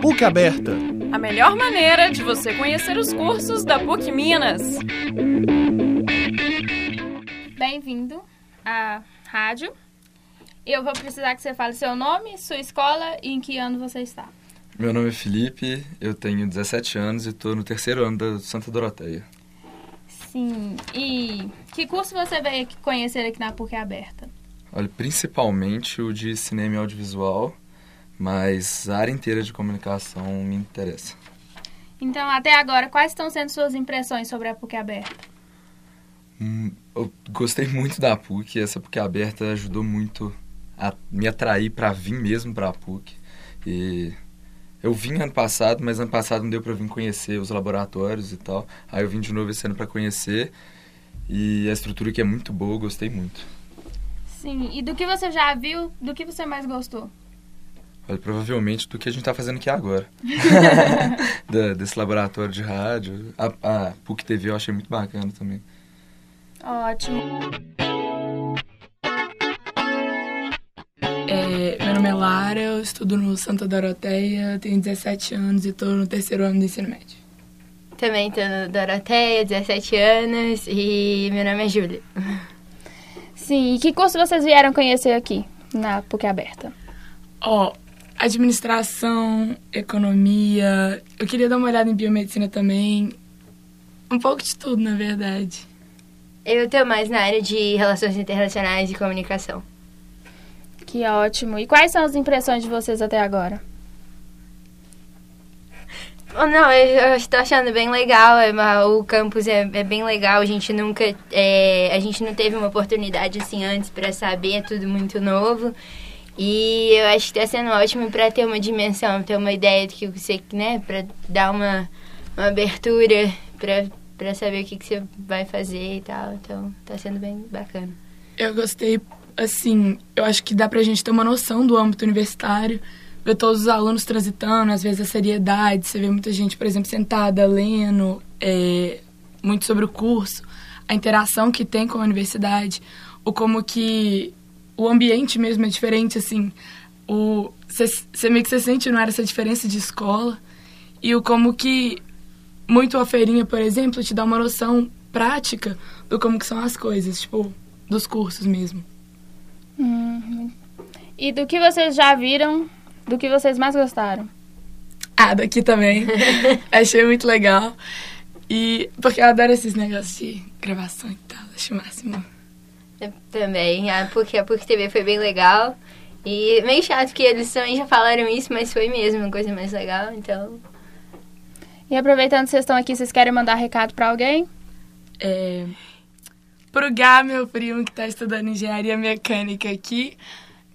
PUC Aberta. A melhor maneira de você conhecer os cursos da PUC Minas. Bem-vindo à rádio. Eu vou precisar que você fale seu nome, sua escola e em que ano você está. Meu nome é Felipe, eu tenho 17 anos e estou no terceiro ano da Santa Doroteia. Sim. E que curso você veio conhecer aqui na PUC Aberta? Olha, principalmente o de cinema e audiovisual, mas a área inteira de comunicação me interessa. Então, até agora, quais estão sendo suas impressões sobre a PUC Aberta? Hum, eu gostei muito da PUC, essa PUC Aberta ajudou muito a me atrair para vir mesmo para a PUC. E eu vim ano passado, mas ano passado não deu para vir conhecer os laboratórios e tal. Aí eu vim de novo esse ano para conhecer. E a estrutura aqui é muito boa, gostei muito. Sim, e do que você já viu, do que você mais gostou? Olha, provavelmente do que a gente está fazendo aqui agora. da, desse laboratório de rádio. A, a PUC TV eu achei muito bacana também. Ótimo. É, meu nome é Lara, eu estudo no Santa Doroteia, tenho 17 anos e estou no terceiro ano do ensino médio. Também estou no Doroteia, 17 anos e meu nome é Júlia. Sim, e que curso vocês vieram conhecer aqui na PUC Aberta? Ó, oh, administração, economia, eu queria dar uma olhada em biomedicina também, um pouco de tudo, na verdade. Eu estou mais na área de relações internacionais e comunicação. Que ótimo. E quais são as impressões de vocês até agora? Oh, não, eu estou achando bem legal. É o campus é, é bem legal. A gente nunca, é, a gente não teve uma oportunidade assim antes para saber. É tudo muito novo. E eu acho que está sendo ótimo para ter uma dimensão, ter uma ideia do que você, né, para dar uma, uma abertura para para saber o que, que você vai fazer e tal. Então, está sendo bem bacana. Eu gostei assim, eu acho que dá pra gente ter uma noção do âmbito universitário, ver todos os alunos transitando, às vezes a seriedade, você vê muita gente, por exemplo, sentada, lendo, é, muito sobre o curso, a interação que tem com a universidade, o como que o ambiente mesmo é diferente, assim, o você meio que você sente não era essa diferença de escola e o como que muito a feirinha, por exemplo, te dá uma noção prática do como que são as coisas, tipo, dos cursos mesmo. Uhum. E do que vocês já viram, do que vocês mais gostaram? Ah, daqui também. Achei muito legal. E porque eu adoro esses negócios de gravação e tal, acho o máximo. Também, a PUC, a PUC TV foi bem legal. E meio chato que eles também já falaram isso, mas foi mesmo uma coisa mais legal, então. E aproveitando que vocês estão aqui, vocês querem mandar recado para alguém? É, pro Gá, meu primo, que tá estudando engenharia mecânica aqui.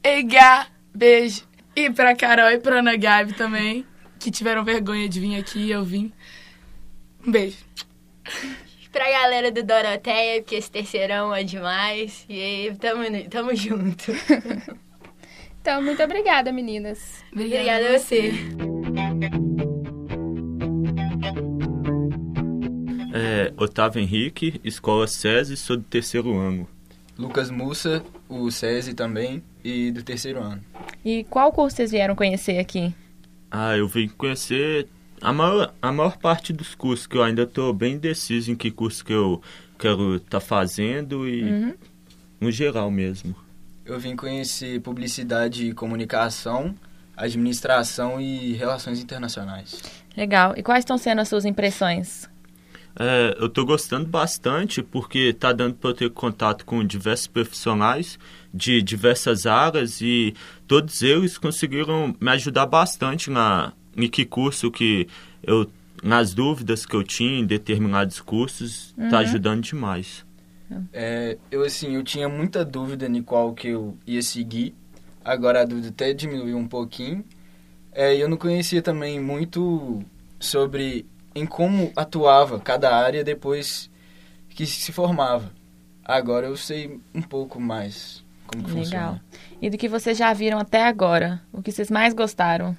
E Gá, beijo. E pra Carol e pra Ana Gabi também, que tiveram vergonha de vir aqui e eu vim. Um beijo. Pra galera do Doroteia, porque esse terceirão é demais. E tamo, tamo junto. então, muito obrigada, meninas. Obrigada, obrigada a você. É, Otávio Henrique, Escola SESI, sou do terceiro ano. Lucas Mussa, o SESI também, e do terceiro ano. E qual curso vocês vieram conhecer aqui? Ah, eu vim conhecer a maior, a maior parte dos cursos, que eu ainda estou bem indeciso em que curso que eu quero estar tá fazendo e uhum. no geral mesmo. Eu vim conhecer publicidade e comunicação, administração e relações internacionais. Legal. E quais estão sendo as suas impressões? É, eu estou gostando bastante porque está dando para eu ter contato com diversos profissionais de diversas áreas e todos eles conseguiram me ajudar bastante na em que curso que eu nas dúvidas que eu tinha em determinados cursos está uhum. ajudando demais. É, eu assim eu tinha muita dúvida em qual que eu ia seguir agora a dúvida até diminuiu um pouquinho é, eu não conhecia também muito sobre em como atuava cada área depois que se formava. Agora eu sei um pouco mais como Legal. funciona. E do que vocês já viram até agora, o que vocês mais gostaram?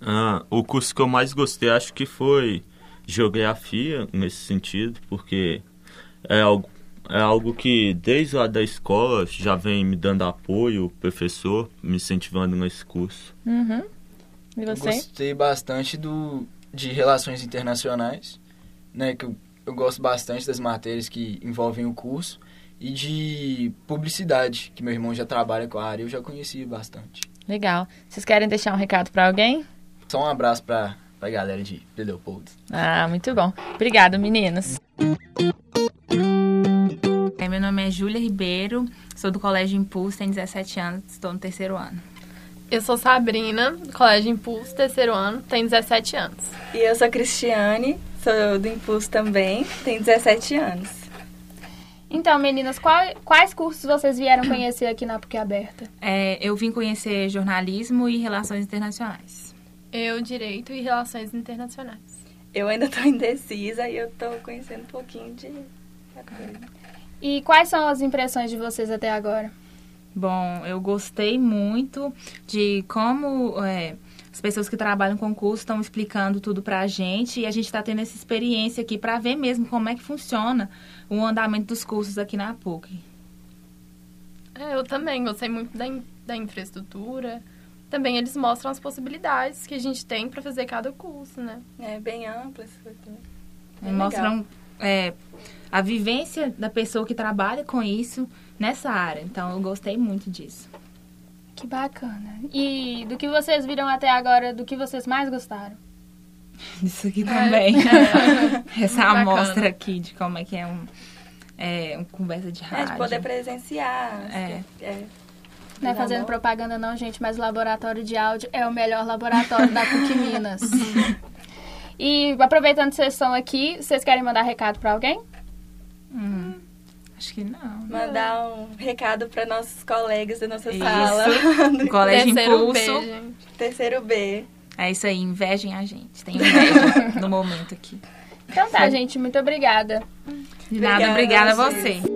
Ah, o curso que eu mais gostei acho que foi geografia nesse sentido, porque é algo é algo que desde lá da escola já vem me dando apoio, o professor me incentivando nesse curso. Uhum. E Eu você? gostei bastante do, de relações internacionais, né? Que eu, eu gosto bastante das matérias que envolvem o curso. E de publicidade, que meu irmão já trabalha com a área, eu já conheci bastante. Legal. Vocês querem deixar um recado pra alguém? Só um abraço pra, pra galera de Leopoldo. Ah, muito bom. Obrigado, meninas. É, meu nome é Júlia Ribeiro, sou do Colégio Impulso, tenho 17 anos, estou no terceiro ano. Eu sou Sabrina, do Colégio Impulso, terceiro ano, tenho 17 anos. E eu sou Cristiane, sou do Impulso também, tenho 17 anos. Então, meninas, qual- quais cursos vocês vieram conhecer aqui na PUC Aberta? É, eu vim conhecer jornalismo e relações internacionais. Eu, Direito e Relações Internacionais. Eu ainda tô indecisa e eu tô conhecendo um pouquinho de coisa. E quais são as impressões de vocês até agora? Bom, eu gostei muito de como é, as pessoas que trabalham com o curso estão explicando tudo pra gente e a gente está tendo essa experiência aqui para ver mesmo como é que funciona o andamento dos cursos aqui na PUC. É, eu também gostei muito da, in- da infraestrutura. Também eles mostram as possibilidades que a gente tem para fazer cada curso, né? É bem ampla essa coisa. É, mostram é, a vivência da pessoa que trabalha com isso nessa área. Então, eu gostei muito disso. Que bacana. E do que vocês viram até agora, do que vocês mais gostaram? Isso aqui também. Essa Bacana. amostra aqui de como é que é um, é, uma conversa de É, rádio. de poder presenciar. É. é. Não é fazendo propaganda não, gente, mas o laboratório de áudio é o melhor laboratório da PUC Minas. E aproveitando que vocês estão aqui, vocês querem mandar recado para alguém? Hum, acho que não. Mandar um recado para nossos colegas da nossa Isso. sala. do Colégio Terceiro B, Impulso. gente. terceiro B. É isso aí, invejem a gente. Tem inveja no momento aqui. Então tá, gente, muito obrigada. De nada, obrigada Obrigada a a você.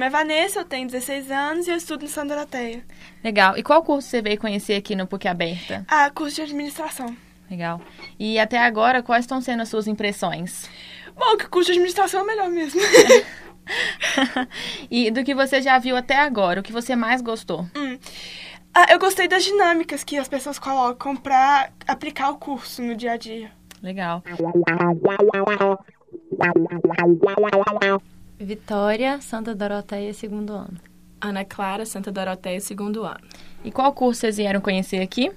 Nome é Vanessa, eu tenho 16 anos e eu estudo no Santa Doroteia. Legal. E qual curso você veio conhecer aqui no PUC Aberta? Ah, curso de administração. Legal. E até agora, quais estão sendo as suas impressões? Bom, que curso de administração é o melhor mesmo. e do que você já viu até agora, o que você mais gostou? Ah, eu gostei das dinâmicas que as pessoas colocam pra aplicar o curso no dia a dia. Legal. Vitória, Santa Doroteia, segundo ano. Ana Clara, Santa Doroteia, segundo ano. E qual curso vocês vieram conhecer aqui?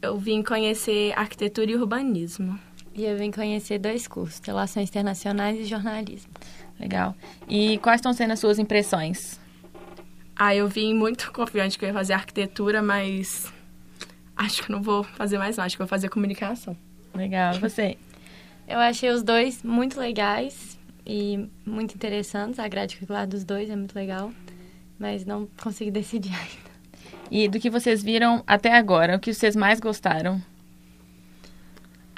Eu vim conhecer arquitetura e urbanismo. E eu vim conhecer dois cursos, Relações Internacionais e Jornalismo. Legal. E quais estão sendo as suas impressões? Ah, eu vim muito confiante que eu ia fazer arquitetura, mas acho que não vou fazer mais não, acho que vou fazer comunicação. Legal, você? Eu achei os dois muito legais e muito interessantes. A grade curricular dos dois é muito legal, mas não consegui decidir ainda. E do que vocês viram até agora, o que vocês mais gostaram?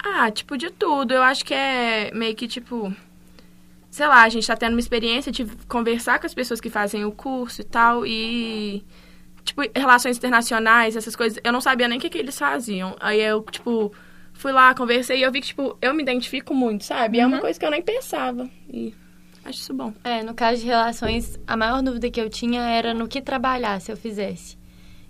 Ah, tipo de tudo. Eu acho que é meio que tipo. Sei lá, a gente tá tendo uma experiência de conversar com as pessoas que fazem o curso e tal. E. Tipo, relações internacionais, essas coisas. Eu não sabia nem o que, que eles faziam. Aí eu, tipo, fui lá, conversei e eu vi que, tipo, eu me identifico muito, sabe? E é uma coisa que eu nem pensava. E acho isso bom. É, no caso de relações, a maior dúvida que eu tinha era no que trabalhar se eu fizesse.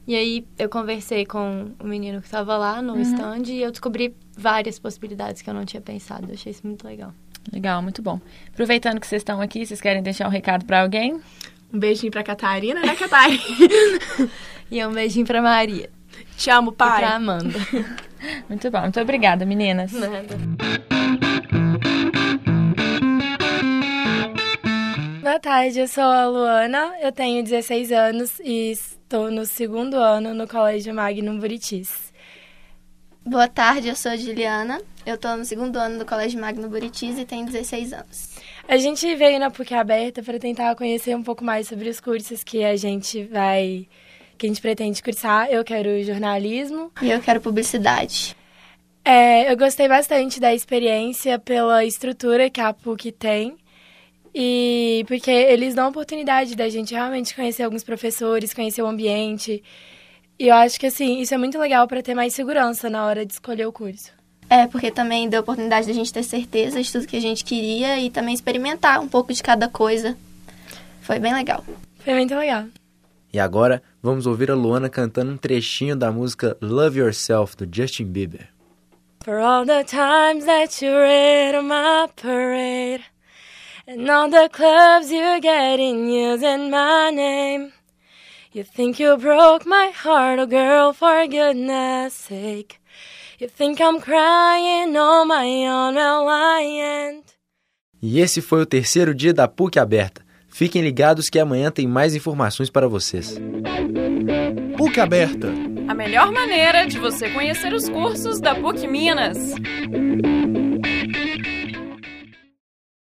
E aí eu conversei com o menino que estava lá no Uhum. stand e eu descobri várias possibilidades que eu não tinha pensado. Eu achei isso muito legal. Legal, muito bom. Aproveitando que vocês estão aqui, vocês querem deixar um recado para alguém? Um beijinho pra Catarina, né, Catarina? e um beijinho pra Maria. Te amo, pai. E pra Amanda. Muito bom, muito obrigada, meninas. Nada. Boa tarde, eu sou a Luana, eu tenho 16 anos e estou no segundo ano no Colégio Magnum Buritis. Boa tarde, eu sou a Juliana, eu estou no segundo ano do Colégio Magno Buritis e tenho 16 anos. A gente veio na PUC Aberta para tentar conhecer um pouco mais sobre os cursos que a gente vai, que a gente pretende cursar. Eu quero jornalismo. E eu quero publicidade. É, eu gostei bastante da experiência pela estrutura que a PUC tem. E porque eles dão a oportunidade da gente realmente conhecer alguns professores, conhecer o ambiente. E eu acho que assim, isso é muito legal para ter mais segurança na hora de escolher o curso. É, porque também deu a oportunidade da gente ter certeza de tudo que a gente queria e também experimentar um pouco de cada coisa. Foi bem legal. Foi muito legal. E agora vamos ouvir a Luana cantando um trechinho da música Love Yourself do Justin Bieber. For all the times that you raid on my parade And all the clubs you're getting using my name You think you broke my heart, oh girl, for goodness sake You think I'm crying on my own, well I ain't E esse foi o terceiro dia da PUC aberta. Fiquem ligados que amanhã tem mais informações para vocês. PUC aberta. A melhor maneira de você conhecer os cursos da PUC Minas.